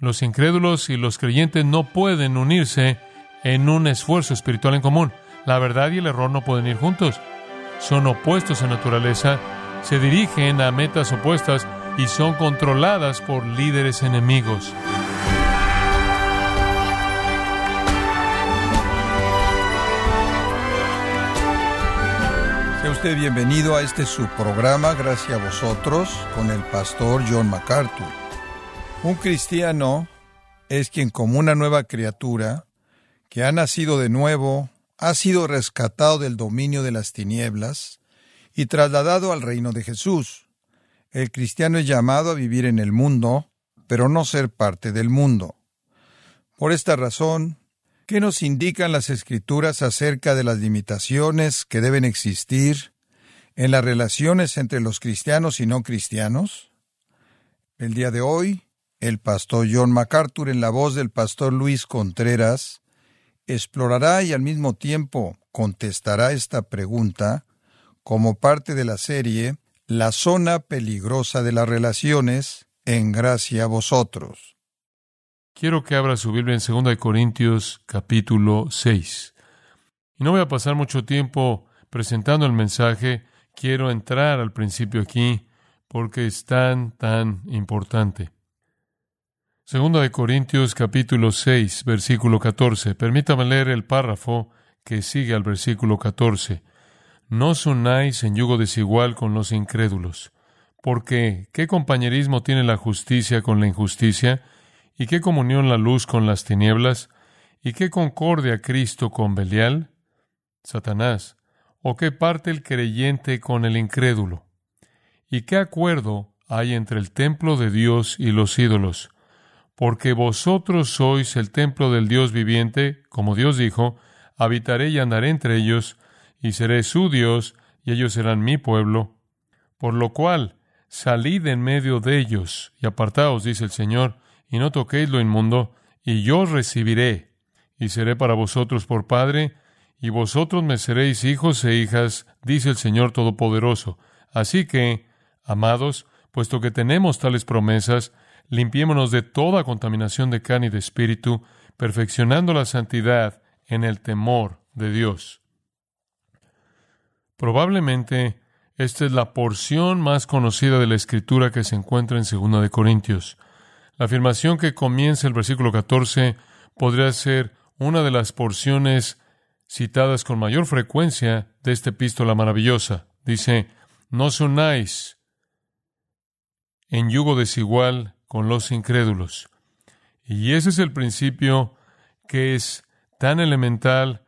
Los incrédulos y los creyentes no pueden unirse en un esfuerzo espiritual en común. La verdad y el error no pueden ir juntos. Son opuestos en naturaleza, se dirigen a metas opuestas y son controladas por líderes enemigos. Sea usted bienvenido a este subprograma, gracias a vosotros, con el pastor John MacArthur. Un cristiano es quien como una nueva criatura, que ha nacido de nuevo, ha sido rescatado del dominio de las tinieblas y trasladado al reino de Jesús. El cristiano es llamado a vivir en el mundo, pero no ser parte del mundo. Por esta razón, ¿Qué nos indican las escrituras acerca de las limitaciones que deben existir en las relaciones entre los cristianos y no cristianos? El día de hoy, el pastor John MacArthur, en la voz del pastor Luis Contreras, explorará y al mismo tiempo contestará esta pregunta como parte de la serie La zona peligrosa de las relaciones, en gracia a vosotros. Quiero que abra su Biblia en 2 Corintios capítulo 6. Y no voy a pasar mucho tiempo presentando el mensaje, quiero entrar al principio aquí porque es tan, tan importante. 2 Corintios capítulo 6, versículo 14. Permítame leer el párrafo que sigue al versículo 14. No os unáis en yugo desigual con los incrédulos, porque ¿qué compañerismo tiene la justicia con la injusticia? ¿Y qué comunión la luz con las tinieblas? ¿Y qué concordia Cristo con Belial? Satanás. ¿O qué parte el creyente con el incrédulo? ¿Y qué acuerdo hay entre el templo de Dios y los ídolos? Porque vosotros sois el templo del Dios viviente, como Dios dijo, habitaré y andaré entre ellos, y seré su Dios, y ellos serán mi pueblo. Por lo cual, salid en medio de ellos, y apartaos, dice el Señor, y no toquéis lo inmundo, y yo recibiré, y seré para vosotros por Padre, y vosotros me seréis hijos e hijas, dice el Señor Todopoderoso. Así que, amados, puesto que tenemos tales promesas, limpiémonos de toda contaminación de carne y de espíritu, perfeccionando la santidad en el temor de Dios. Probablemente esta es la porción más conocida de la Escritura que se encuentra en 2 de Corintios. La afirmación que comienza el versículo 14 podría ser una de las porciones citadas con mayor frecuencia de esta epístola maravillosa. Dice, no os unáis en yugo desigual con los incrédulos. Y ese es el principio que es tan elemental,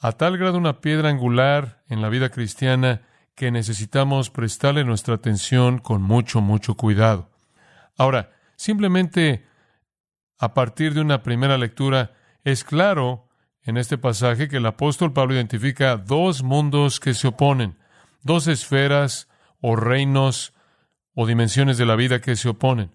a tal grado una piedra angular en la vida cristiana que necesitamos prestarle nuestra atención con mucho, mucho cuidado. Ahora, Simplemente a partir de una primera lectura es claro en este pasaje que el apóstol Pablo identifica dos mundos que se oponen, dos esferas o reinos o dimensiones de la vida que se oponen.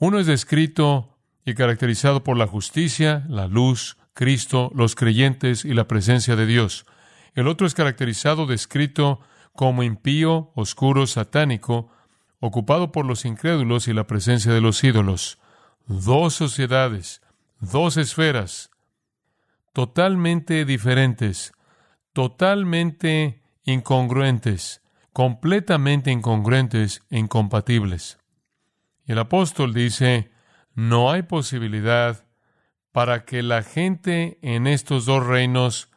Uno es descrito y caracterizado por la justicia, la luz, Cristo, los creyentes y la presencia de Dios. El otro es caracterizado, descrito como impío, oscuro, satánico, ocupado por los incrédulos y la presencia de los ídolos. Dos sociedades, dos esferas, totalmente diferentes, totalmente incongruentes, completamente incongruentes e incompatibles. El apóstol dice, no hay posibilidad para que la gente en estos dos reinos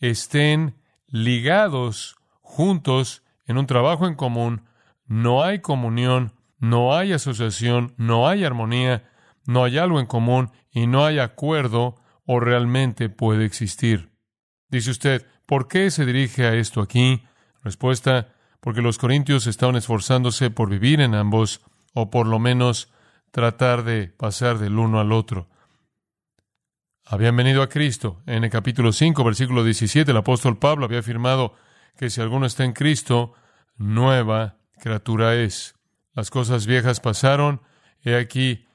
estén ligados juntos en un trabajo en común, no hay comunión, no hay asociación, no hay armonía, no hay algo en común y no hay acuerdo o realmente puede existir. Dice usted, ¿por qué se dirige a esto aquí? Respuesta, porque los corintios estaban esforzándose por vivir en ambos o por lo menos tratar de pasar del uno al otro. Habían venido a Cristo. En el capítulo 5, versículo 17, el apóstol Pablo había afirmado que si alguno está en Cristo, nueva criatura es. Las cosas viejas pasaron, he aquí,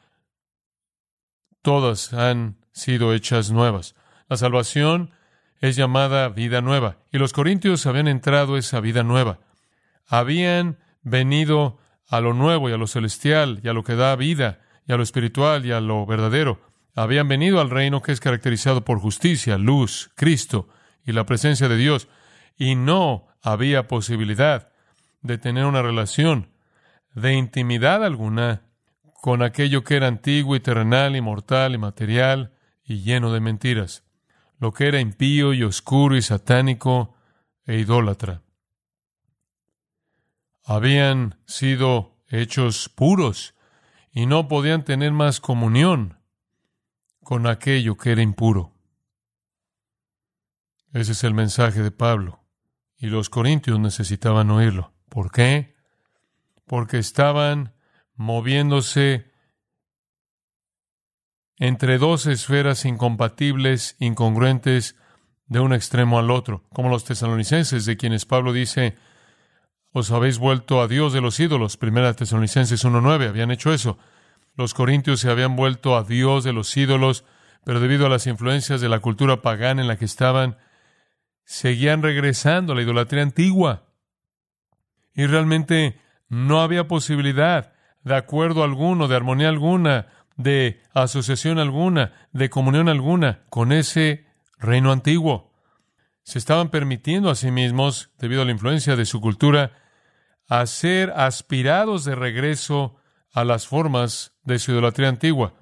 todas han sido hechas nuevas. La salvación es llamada vida nueva, y los corintios habían entrado esa vida nueva. Habían venido a lo nuevo y a lo celestial y a lo que da vida y a lo espiritual y a lo verdadero. Habían venido al reino que es caracterizado por justicia, luz, Cristo y la presencia de Dios, y no había posibilidad de tener una relación de intimidad alguna con aquello que era antiguo y terrenal y mortal y material y lleno de mentiras, lo que era impío y oscuro y satánico e idólatra. Habían sido hechos puros y no podían tener más comunión con aquello que era impuro. Ese es el mensaje de Pablo. Y los corintios necesitaban oírlo. ¿Por qué? Porque estaban moviéndose entre dos esferas incompatibles, incongruentes, de un extremo al otro, como los tesalonicenses, de quienes Pablo dice, os habéis vuelto a Dios de los ídolos. Primera Tesalonicenses 1.9, habían hecho eso. Los corintios se habían vuelto a Dios de los ídolos, pero debido a las influencias de la cultura pagana en la que estaban, seguían regresando a la idolatría antigua. Y realmente no había posibilidad de acuerdo alguno, de armonía alguna, de asociación alguna, de comunión alguna con ese reino antiguo. Se estaban permitiendo a sí mismos, debido a la influencia de su cultura, a ser aspirados de regreso a las formas de su idolatría antigua.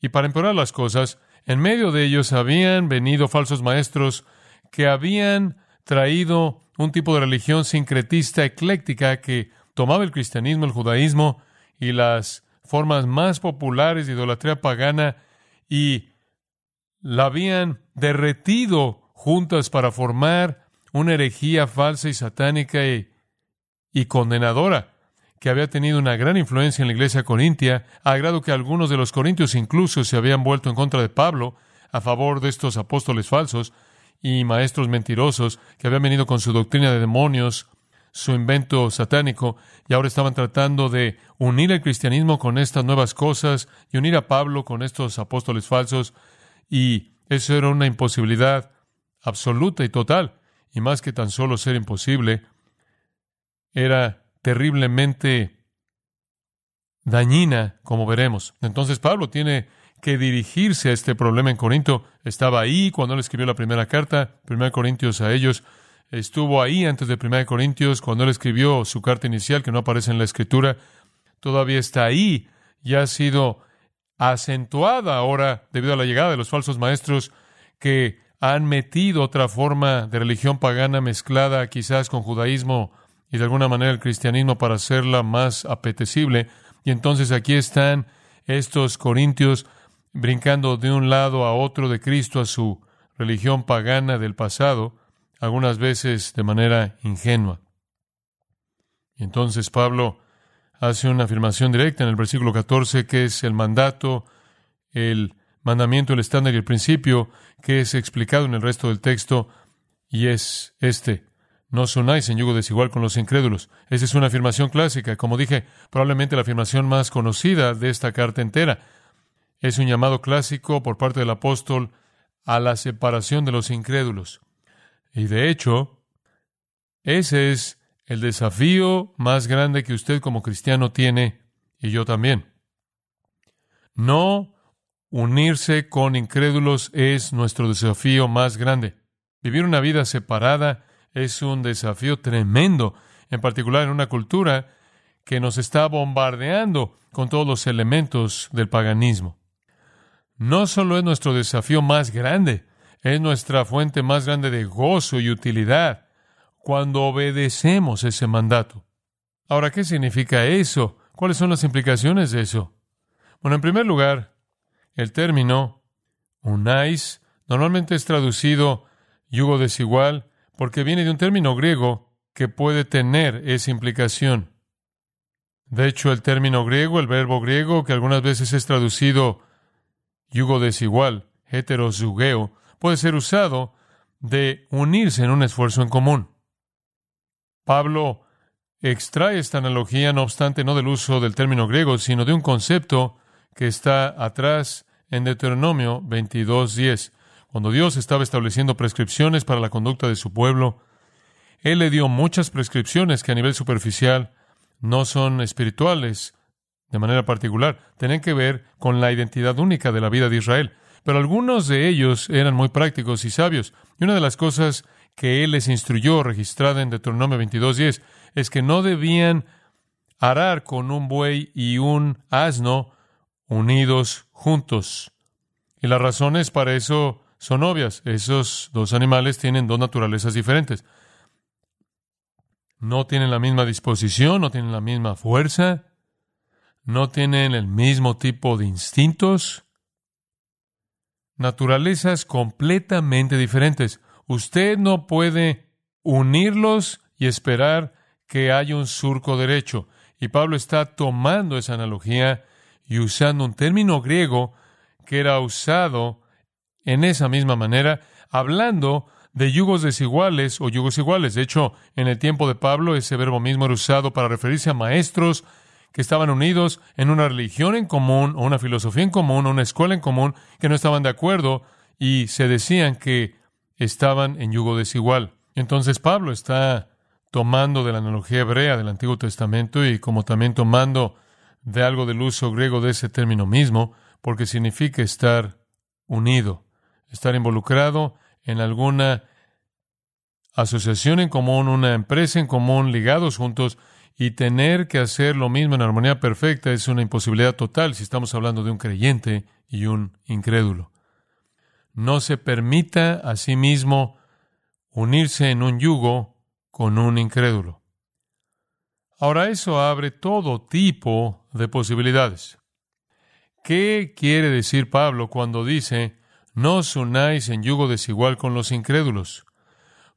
Y para empeorar las cosas, en medio de ellos habían venido falsos maestros que habían traído un tipo de religión sincretista ecléctica que tomaba el cristianismo, el judaísmo y las formas más populares de idolatría pagana y la habían derretido juntas para formar una herejía falsa y satánica y, y, condenadora que había tenido una gran influencia en la iglesia corintia, a grado que algunos de los corintios incluso se habían vuelto en contra de Pablo a favor de estos apóstoles falsos y maestros mentirosos que habían venido con su doctrina de demonios, su invento satánico, y ahora estaban tratando de unir el cristianismo con estas nuevas cosas y unir a Pablo con estos apóstoles falsos, y eso era una imposibilidad absoluta y total, y más que tan solo ser imposible, era terriblemente dañina, como veremos. Entonces Pablo tiene que dirigirse a este problema en Corinto. Estaba ahí cuando él escribió la primera carta, 1 Corintios a ellos. Estuvo ahí antes de 1 Corintios cuando él escribió su carta inicial, que no aparece en la escritura. Todavía está ahí y ha sido acentuada ahora debido a la llegada de los falsos maestros que han metido otra forma de religión pagana mezclada quizás con judaísmo y de alguna manera el cristianismo para hacerla más apetecible. Y entonces aquí están estos corintios brincando de un lado a otro de Cristo a su religión pagana del pasado, algunas veces de manera ingenua. Y entonces Pablo hace una afirmación directa en el versículo 14 que es el mandato, el mandamiento, el estándar y el principio que es explicado en el resto del texto y es este. No os unáis en yugo desigual con los incrédulos. Esa es una afirmación clásica, como dije, probablemente la afirmación más conocida de esta carta entera. Es un llamado clásico por parte del apóstol a la separación de los incrédulos. Y de hecho, ese es el desafío más grande que usted como cristiano tiene y yo también. No unirse con incrédulos es nuestro desafío más grande. Vivir una vida separada es un desafío tremendo, en particular en una cultura que nos está bombardeando con todos los elementos del paganismo no solo es nuestro desafío más grande, es nuestra fuente más grande de gozo y utilidad cuando obedecemos ese mandato. Ahora, ¿qué significa eso? ¿Cuáles son las implicaciones de eso? Bueno, en primer lugar, el término unais normalmente es traducido yugo desigual porque viene de un término griego que puede tener esa implicación. De hecho, el término griego, el verbo griego, que algunas veces es traducido yugo desigual, heterozugeo, puede ser usado de unirse en un esfuerzo en común. Pablo extrae esta analogía, no obstante, no del uso del término griego, sino de un concepto que está atrás en Deuteronomio 22.10. Cuando Dios estaba estableciendo prescripciones para la conducta de su pueblo, Él le dio muchas prescripciones que a nivel superficial no son espirituales de manera particular. Tenían que ver con la identidad única de la vida de Israel. Pero algunos de ellos eran muy prácticos y sabios. Y una de las cosas que él les instruyó, registrada en Deuteronomio 22.10, es que no debían arar con un buey y un asno unidos juntos. Y las razones para eso son obvias. Esos dos animales tienen dos naturalezas diferentes. No tienen la misma disposición, no tienen la misma fuerza, no tienen el mismo tipo de instintos. Naturalezas completamente diferentes. Usted no puede unirlos y esperar que haya un surco derecho. Y Pablo está tomando esa analogía y usando un término griego que era usado en esa misma manera, hablando de yugos desiguales o yugos iguales. De hecho, en el tiempo de Pablo, ese verbo mismo era usado para referirse a maestros que estaban unidos en una religión en común, o una filosofía en común, o una escuela en común, que no estaban de acuerdo y se decían que estaban en yugo desigual. Entonces Pablo está tomando de la analogía hebrea del Antiguo Testamento y como también tomando de algo del uso griego de ese término mismo, porque significa estar unido, estar involucrado en alguna asociación en común, una empresa en común, ligados juntos, y tener que hacer lo mismo en armonía perfecta es una imposibilidad total si estamos hablando de un creyente y un incrédulo. No se permita a sí mismo unirse en un yugo con un incrédulo. Ahora eso abre todo tipo de posibilidades. ¿Qué quiere decir Pablo cuando dice, no os unáis en yugo desigual con los incrédulos?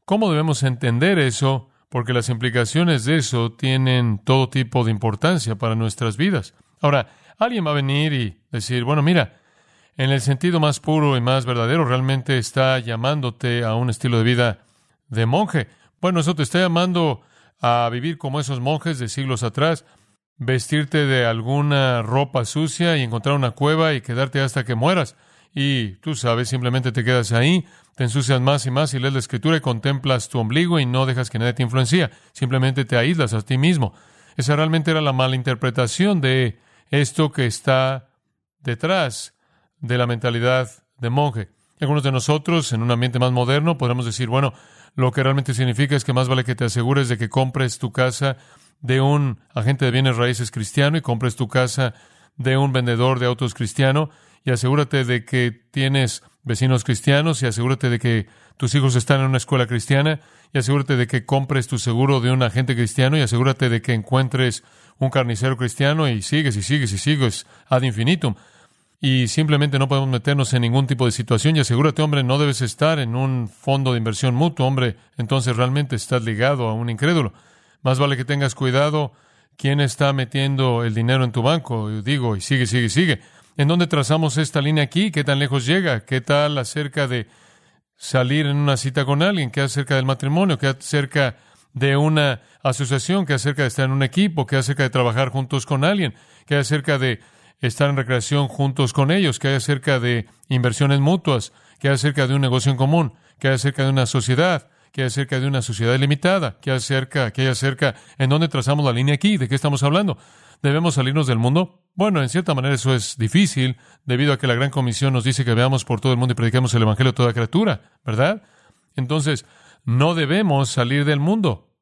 ¿Cómo debemos entender eso? Porque las implicaciones de eso tienen todo tipo de importancia para nuestras vidas. Ahora, alguien va a venir y decir, bueno, mira, en el sentido más puro y más verdadero, realmente está llamándote a un estilo de vida de monje. Bueno, eso te está llamando a vivir como esos monjes de siglos atrás, vestirte de alguna ropa sucia y encontrar una cueva y quedarte hasta que mueras. Y tú sabes, simplemente te quedas ahí, te ensucias más y más y lees la escritura y contemplas tu ombligo y no dejas que nadie te influencia. Simplemente te aíslas a ti mismo. Esa realmente era la mala interpretación de esto que está detrás de la mentalidad de monje. Algunos de nosotros, en un ambiente más moderno, podemos decir, bueno, lo que realmente significa es que más vale que te asegures de que compres tu casa de un agente de bienes raíces cristiano y compres tu casa de un vendedor de autos cristiano y asegúrate de que tienes vecinos cristianos y asegúrate de que tus hijos están en una escuela cristiana y asegúrate de que compres tu seguro de un agente cristiano y asegúrate de que encuentres un carnicero cristiano y sigues y sigues y sigues ad infinitum y simplemente no podemos meternos en ningún tipo de situación. Y asegúrate, hombre, no debes estar en un fondo de inversión mutuo, hombre, entonces realmente estás ligado a un incrédulo. Más vale que tengas cuidado quién está metiendo el dinero en tu banco. Digo, y sigue, sigue, sigue. ¿En dónde trazamos esta línea aquí? ¿Qué tan lejos llega? ¿Qué tal acerca de salir en una cita con alguien? ¿Qué acerca del matrimonio? ¿Qué acerca de una asociación? ¿Qué acerca de estar en un equipo? ¿Qué acerca de trabajar juntos con alguien? ¿Qué acerca de estar en recreación juntos con ellos, hay acerca de inversiones mutuas, hay acerca de un negocio en común, hay acerca de una sociedad, hay acerca de una sociedad limitada, hay acerca, hay acerca, ¿en dónde trazamos la línea aquí? ¿De qué estamos hablando? ¿Debemos salirnos del mundo? Bueno, en cierta manera eso es difícil, debido a que la Gran Comisión nos dice que veamos por todo el mundo y prediquemos el Evangelio a toda criatura, ¿verdad? Entonces, no debemos salir del mundo.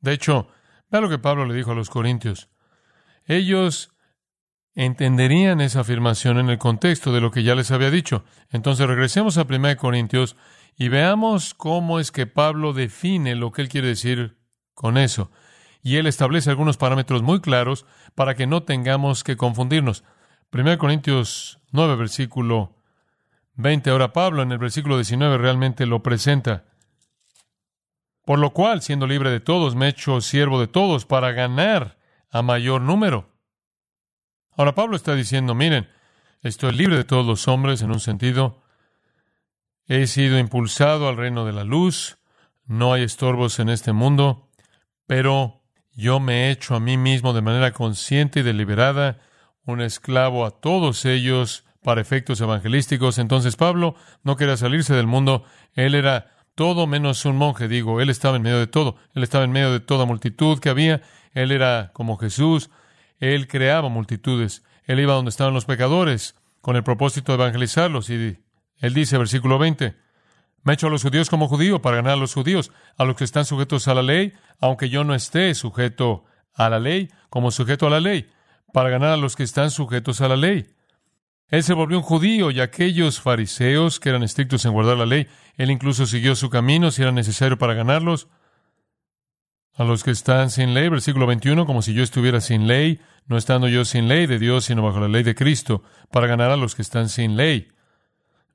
De hecho, vea lo que Pablo le dijo a los corintios. Ellos entenderían esa afirmación en el contexto de lo que ya les había dicho. Entonces regresemos a 1 Corintios y veamos cómo es que Pablo define lo que él quiere decir con eso. Y él establece algunos parámetros muy claros para que no tengamos que confundirnos. 1 Corintios 9, versículo 20. Ahora Pablo en el versículo 19 realmente lo presenta. Por lo cual, siendo libre de todos, me he hecho siervo de todos para ganar a mayor número. Ahora Pablo está diciendo, miren, estoy libre de todos los hombres en un sentido. He sido impulsado al reino de la luz. No hay estorbos en este mundo, pero yo me he hecho a mí mismo de manera consciente y deliberada un esclavo a todos ellos para efectos evangelísticos. Entonces Pablo no quería salirse del mundo. Él era todo menos un monje, digo, él estaba en medio de todo. Él estaba en medio de toda multitud que había. Él era como Jesús. Él creaba multitudes. Él iba donde estaban los pecadores con el propósito de evangelizarlos. Y él dice, versículo 20, me he hecho a los judíos como judío para ganar a los judíos, a los que están sujetos a la ley, aunque yo no esté sujeto a la ley, como sujeto a la ley, para ganar a los que están sujetos a la ley. Él se volvió un judío y aquellos fariseos que eran estrictos en guardar la ley, él incluso siguió su camino si era necesario para ganarlos. A los que están sin ley, versículo 21, como si yo estuviera sin ley, no estando yo sin ley de Dios, sino bajo la ley de Cristo, para ganar a los que están sin ley.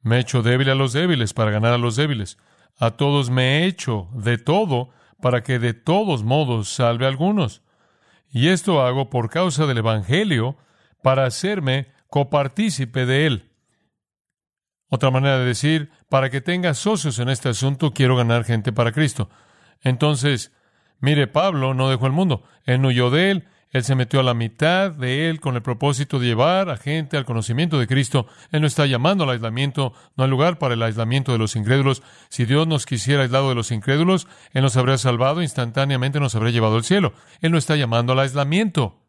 Me he hecho débil a los débiles para ganar a los débiles. A todos me he hecho de todo para que de todos modos salve a algunos. Y esto hago por causa del Evangelio, para hacerme copartícipe de él. Otra manera de decir, para que tenga socios en este asunto, quiero ganar gente para Cristo. Entonces, mire, Pablo no dejó el mundo, él huyó de él, él se metió a la mitad de él con el propósito de llevar a gente al conocimiento de Cristo. Él no está llamando al aislamiento, no hay lugar para el aislamiento de los incrédulos. Si Dios nos quisiera aislado de los incrédulos, Él nos habría salvado, instantáneamente nos habría llevado al cielo. Él no está llamando al aislamiento.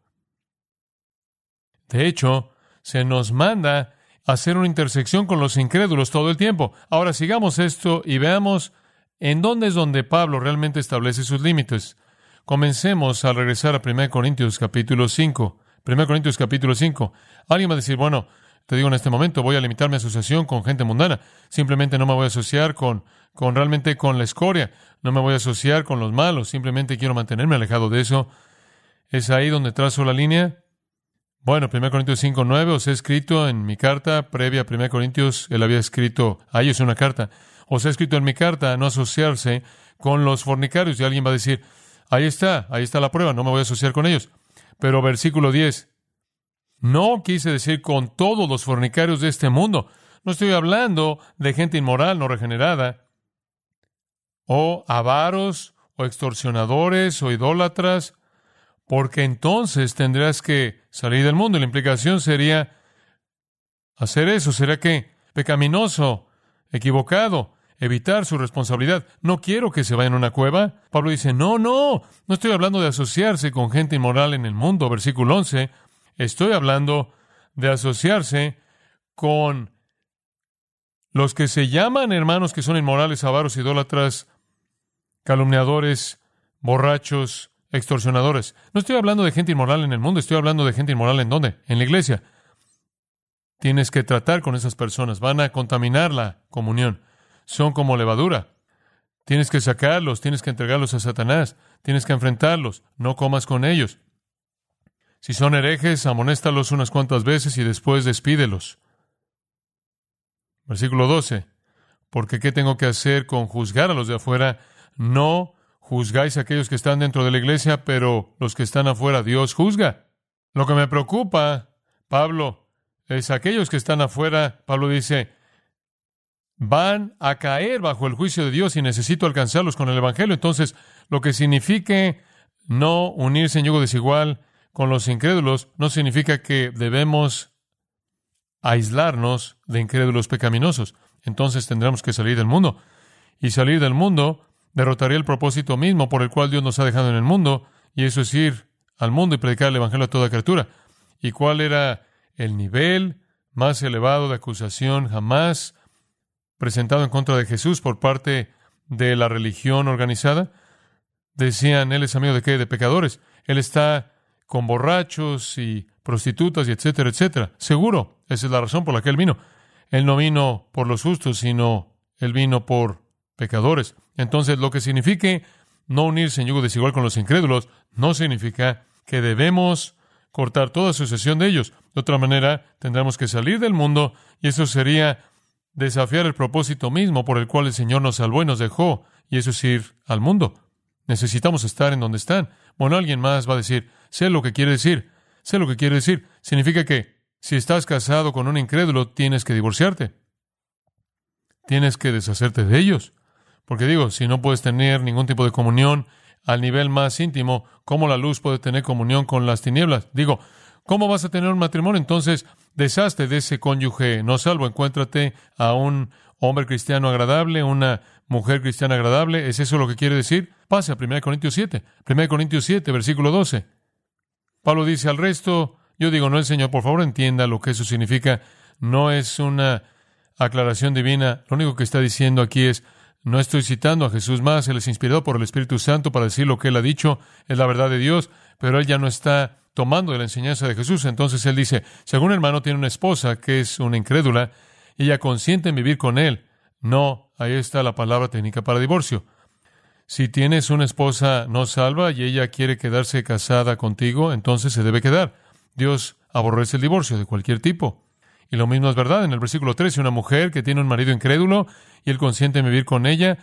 De hecho, se nos manda hacer una intersección con los incrédulos todo el tiempo. Ahora sigamos esto y veamos en dónde es donde Pablo realmente establece sus límites. Comencemos al regresar a 1 Corintios capítulo 5. 1 Corintios capítulo 5. Alguien va a decir, bueno, te digo en este momento, voy a limitar mi asociación con gente mundana. Simplemente no me voy a asociar con, con realmente con la escoria. No me voy a asociar con los malos. Simplemente quiero mantenerme alejado de eso. ¿Es ahí donde trazo la línea? Bueno, 1 Corintios 5, 9, os he escrito en mi carta previa a 1 Corintios, él había escrito, ahí es una carta, os he escrito en mi carta no asociarse con los fornicarios. Y alguien va a decir, Ahí está, ahí está la prueba, no me voy a asociar con ellos. Pero versículo 10, no quise decir con todos los fornicarios de este mundo. No estoy hablando de gente inmoral, no regenerada, o avaros, o extorsionadores, o idólatras, porque entonces tendrás que salir del mundo. La implicación sería hacer eso, será que pecaminoso, equivocado, evitar su responsabilidad. No quiero que se vaya en una cueva. Pablo dice, no, no, no estoy hablando de asociarse con gente inmoral en el mundo. Versículo 11, estoy hablando de asociarse con los que se llaman hermanos que son inmorales, avaros, idólatras, calumniadores, borrachos, extorsionadores. No estoy hablando de gente inmoral en el mundo, estoy hablando de gente inmoral en dónde? En la iglesia. Tienes que tratar con esas personas, van a contaminar la comunión son como levadura. Tienes que sacarlos, tienes que entregarlos a Satanás, tienes que enfrentarlos, no comas con ellos. Si son herejes, amonéstalos unas cuantas veces y después despídelos. Versículo 12. Porque ¿qué tengo que hacer con juzgar a los de afuera? No juzgáis a aquellos que están dentro de la iglesia, pero los que están afuera, Dios juzga. Lo que me preocupa, Pablo, es aquellos que están afuera. Pablo dice, van a caer bajo el juicio de Dios y necesito alcanzarlos con el Evangelio. Entonces, lo que signifique no unirse en yugo desigual con los incrédulos, no significa que debemos aislarnos de incrédulos pecaminosos. Entonces tendremos que salir del mundo. Y salir del mundo derrotaría el propósito mismo por el cual Dios nos ha dejado en el mundo, y eso es ir al mundo y predicar el Evangelio a toda criatura. ¿Y cuál era el nivel más elevado de acusación jamás presentado en contra de Jesús por parte de la religión organizada. Decían, él es amigo de qué? De pecadores. Él está con borrachos y prostitutas y etcétera, etcétera. Seguro, esa es la razón por la que él vino. Él no vino por los justos, sino él vino por pecadores. Entonces, lo que signifique no unirse en yugo desigual con los incrédulos, no significa que debemos cortar toda asociación de ellos. De otra manera, tendremos que salir del mundo y eso sería desafiar el propósito mismo por el cual el Señor nos salvó y nos dejó, y eso es ir al mundo. Necesitamos estar en donde están. Bueno, alguien más va a decir, sé lo que quiere decir, sé lo que quiere decir. Significa que si estás casado con un incrédulo, tienes que divorciarte. Tienes que deshacerte de ellos. Porque digo, si no puedes tener ningún tipo de comunión al nivel más íntimo, ¿cómo la luz puede tener comunión con las tinieblas? Digo, ¿cómo vas a tener un matrimonio? Entonces, deshazte de ese cónyuge no salvo, encuéntrate a un hombre cristiano agradable, una mujer cristiana agradable. ¿Es eso lo que quiere decir? Pase a 1 Corintios 7. 1 Corintios 7, versículo 12. Pablo dice al resto, yo digo, no el Señor, por favor entienda lo que eso significa. No es una aclaración divina. Lo único que está diciendo aquí es, no estoy citando a Jesús más, Él es inspirado por el Espíritu Santo para decir lo que Él ha dicho, es la verdad de Dios, pero Él ya no está tomando de la enseñanza de Jesús. Entonces Él dice, si algún hermano tiene una esposa que es una incrédula, ella consiente en vivir con Él. No, ahí está la palabra técnica para divorcio. Si tienes una esposa no salva y ella quiere quedarse casada contigo, entonces se debe quedar. Dios aborrece el divorcio de cualquier tipo. Y lo mismo es verdad en el versículo 13, una mujer que tiene un marido incrédulo y él consiente en vivir con ella,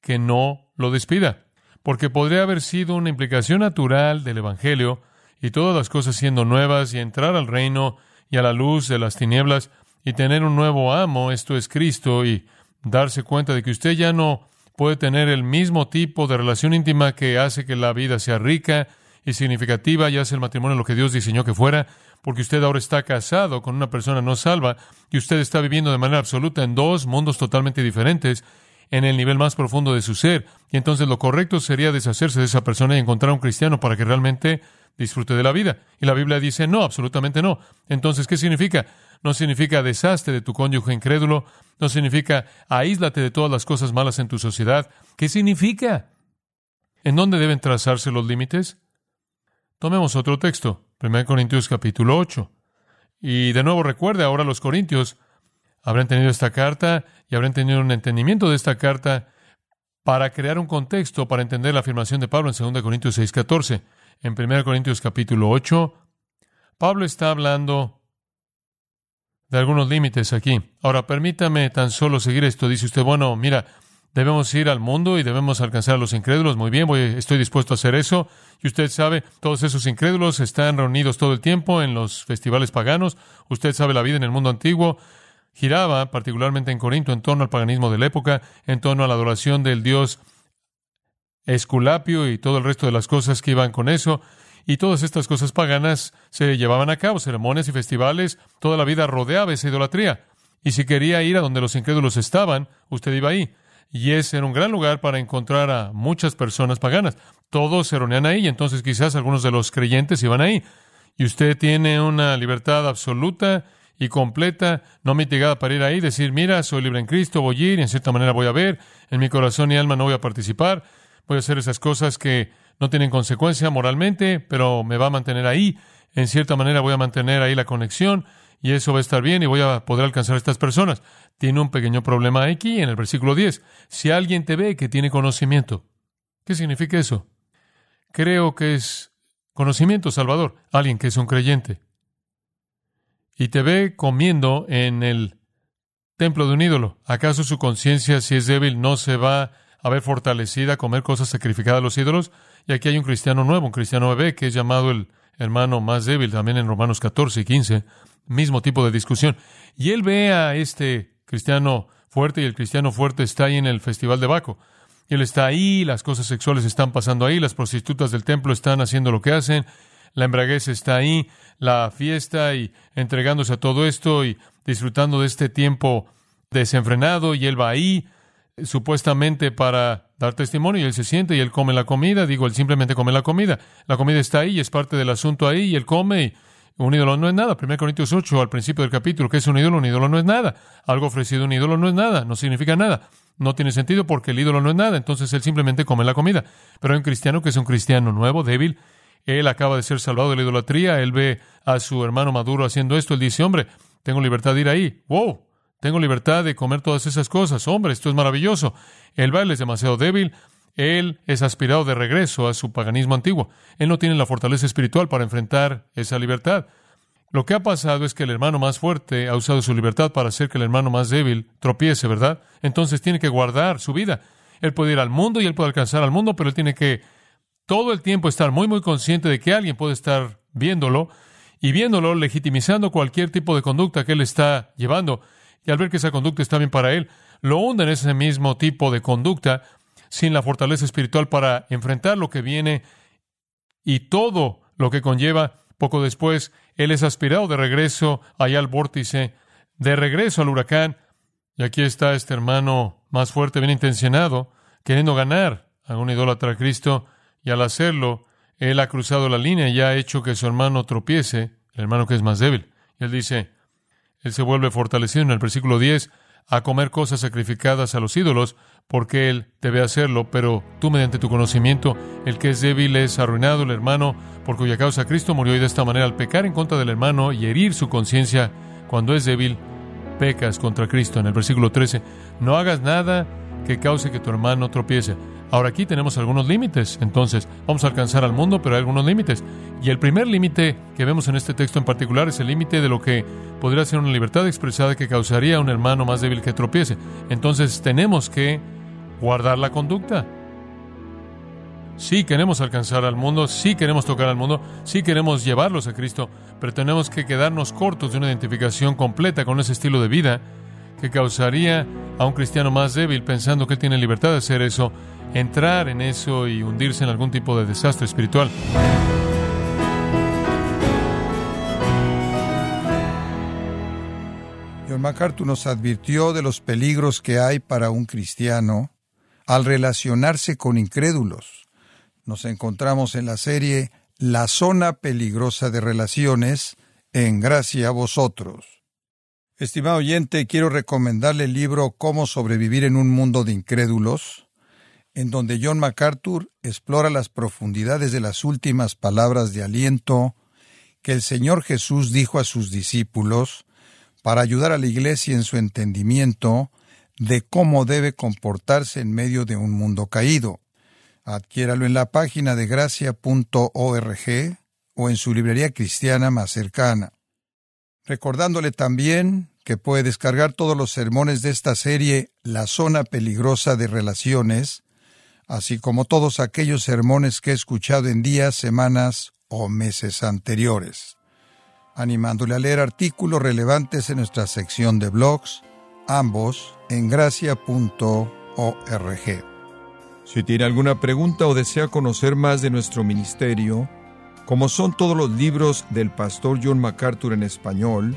que no lo despida. Porque podría haber sido una implicación natural del Evangelio y todas las cosas siendo nuevas y entrar al reino y a la luz de las tinieblas y tener un nuevo amo, esto es Cristo, y darse cuenta de que usted ya no puede tener el mismo tipo de relación íntima que hace que la vida sea rica y significativa y hace el matrimonio lo que Dios diseñó que fuera, porque usted ahora está casado con una persona no salva y usted está viviendo de manera absoluta en dos mundos totalmente diferentes en el nivel más profundo de su ser. Y entonces lo correcto sería deshacerse de esa persona y encontrar un cristiano para que realmente disfrute de la vida. Y la Biblia dice, no, absolutamente no. Entonces, ¿qué significa? No significa deshazte de tu cónyuge incrédulo, no significa aíslate de todas las cosas malas en tu sociedad. ¿Qué significa? ¿En dónde deben trazarse los límites? Tomemos otro texto, 1 Corintios capítulo 8. Y de nuevo recuerde, ahora los corintios habrán tenido esta carta y habrán tenido un entendimiento de esta carta para crear un contexto para entender la afirmación de Pablo en 2 Corintios 6:14. En 1 Corintios capítulo 8, Pablo está hablando de algunos límites aquí. Ahora, permítame tan solo seguir esto. Dice usted, bueno, mira, Debemos ir al mundo y debemos alcanzar a los incrédulos. Muy bien, voy, estoy dispuesto a hacer eso. Y usted sabe, todos esos incrédulos están reunidos todo el tiempo en los festivales paganos. Usted sabe, la vida en el mundo antiguo giraba, particularmente en Corinto, en torno al paganismo de la época, en torno a la adoración del dios Esculapio y todo el resto de las cosas que iban con eso. Y todas estas cosas paganas se llevaban a cabo, ceremonias y festivales. Toda la vida rodeaba esa idolatría. Y si quería ir a donde los incrédulos estaban, usted iba ahí y ese era un gran lugar para encontrar a muchas personas paganas. Todos se reunían ahí, y entonces quizás algunos de los creyentes iban ahí. Y usted tiene una libertad absoluta y completa, no mitigada para ir ahí, decir, mira, soy libre en Cristo, voy a ir, y en cierta manera voy a ver, en mi corazón y alma no voy a participar, voy a hacer esas cosas que no tienen consecuencia moralmente, pero me va a mantener ahí, en cierta manera voy a mantener ahí la conexión, y eso va a estar bien y voy a poder alcanzar a estas personas. Tiene un pequeño problema aquí en el versículo 10. Si alguien te ve que tiene conocimiento, ¿qué significa eso? Creo que es conocimiento, Salvador, alguien que es un creyente. Y te ve comiendo en el templo de un ídolo. ¿Acaso su conciencia, si es débil, no se va a ver fortalecida comer cosas sacrificadas a los ídolos? Y aquí hay un cristiano nuevo, un cristiano bebé, que es llamado el hermano más débil, también en Romanos 14 y 15 mismo tipo de discusión. Y él ve a este cristiano fuerte y el cristiano fuerte está ahí en el festival de Baco. Y él está ahí, las cosas sexuales están pasando ahí, las prostitutas del templo están haciendo lo que hacen, la embraguez está ahí, la fiesta y entregándose a todo esto y disfrutando de este tiempo desenfrenado y él va ahí supuestamente para dar testimonio y él se siente y él come la comida, digo, él simplemente come la comida. La comida está ahí, es parte del asunto ahí y él come y un ídolo no es nada. 1 Corintios 8, al principio del capítulo, ¿qué es un ídolo? Un ídolo no es nada. Algo ofrecido a un ídolo no es nada, no significa nada. No tiene sentido porque el ídolo no es nada, entonces él simplemente come la comida. Pero hay un cristiano que es un cristiano nuevo, débil. Él acaba de ser salvado de la idolatría, él ve a su hermano maduro haciendo esto, él dice, hombre, tengo libertad de ir ahí. ¡Wow! Tengo libertad de comer todas esas cosas. Hombre, esto es maravilloso. El baile es demasiado débil, él es aspirado de regreso a su paganismo antiguo. Él no tiene la fortaleza espiritual para enfrentar esa libertad. Lo que ha pasado es que el hermano más fuerte ha usado su libertad para hacer que el hermano más débil tropiece, ¿verdad? Entonces tiene que guardar su vida. Él puede ir al mundo y él puede alcanzar al mundo, pero él tiene que todo el tiempo estar muy, muy consciente de que alguien puede estar viéndolo y viéndolo, legitimizando cualquier tipo de conducta que él está llevando. Y al ver que esa conducta está bien para él, lo hunde en ese mismo tipo de conducta sin la fortaleza espiritual para enfrentar lo que viene y todo lo que conlleva. Poco después, él es aspirado de regreso allá al vórtice, de regreso al huracán. Y aquí está este hermano más fuerte, bien intencionado, queriendo ganar a un idólatra a Cristo, y al hacerlo, Él ha cruzado la línea y ha hecho que su hermano tropiece, el hermano que es más débil. Y él dice, él se vuelve fortalecido en el versículo 10 a comer cosas sacrificadas a los ídolos, porque él debe hacerlo, pero tú mediante tu conocimiento, el que es débil es arruinado, el hermano por cuya causa Cristo murió y de esta manera al pecar en contra del hermano y herir su conciencia cuando es débil, pecas contra Cristo. En el versículo 13, no hagas nada que cause que tu hermano tropiece. Ahora aquí tenemos algunos límites, entonces vamos a alcanzar al mundo, pero hay algunos límites. Y el primer límite que vemos en este texto en particular es el límite de lo que podría ser una libertad expresada que causaría a un hermano más débil que tropiece. Entonces tenemos que guardar la conducta. Sí queremos alcanzar al mundo, sí queremos tocar al mundo, sí queremos llevarlos a Cristo, pero tenemos que quedarnos cortos de una identificación completa con ese estilo de vida que causaría a un cristiano más débil pensando que él tiene libertad de hacer eso entrar en eso y hundirse en algún tipo de desastre espiritual. John MacArthur nos advirtió de los peligros que hay para un cristiano al relacionarse con incrédulos. Nos encontramos en la serie La zona peligrosa de relaciones, en gracia a vosotros. Estimado oyente, quiero recomendarle el libro Cómo sobrevivir en un mundo de incrédulos, en donde John MacArthur explora las profundidades de las últimas palabras de aliento que el Señor Jesús dijo a sus discípulos para ayudar a la Iglesia en su entendimiento de cómo debe comportarse en medio de un mundo caído. Adquiéralo en la página de gracia.org o en su librería cristiana más cercana. Recordándole también que puede descargar todos los sermones de esta serie La zona peligrosa de relaciones así como todos aquellos sermones que he escuchado en días, semanas o meses anteriores, animándole a leer artículos relevantes en nuestra sección de blogs, ambos en gracia.org. Si tiene alguna pregunta o desea conocer más de nuestro ministerio, como son todos los libros del pastor John MacArthur en español,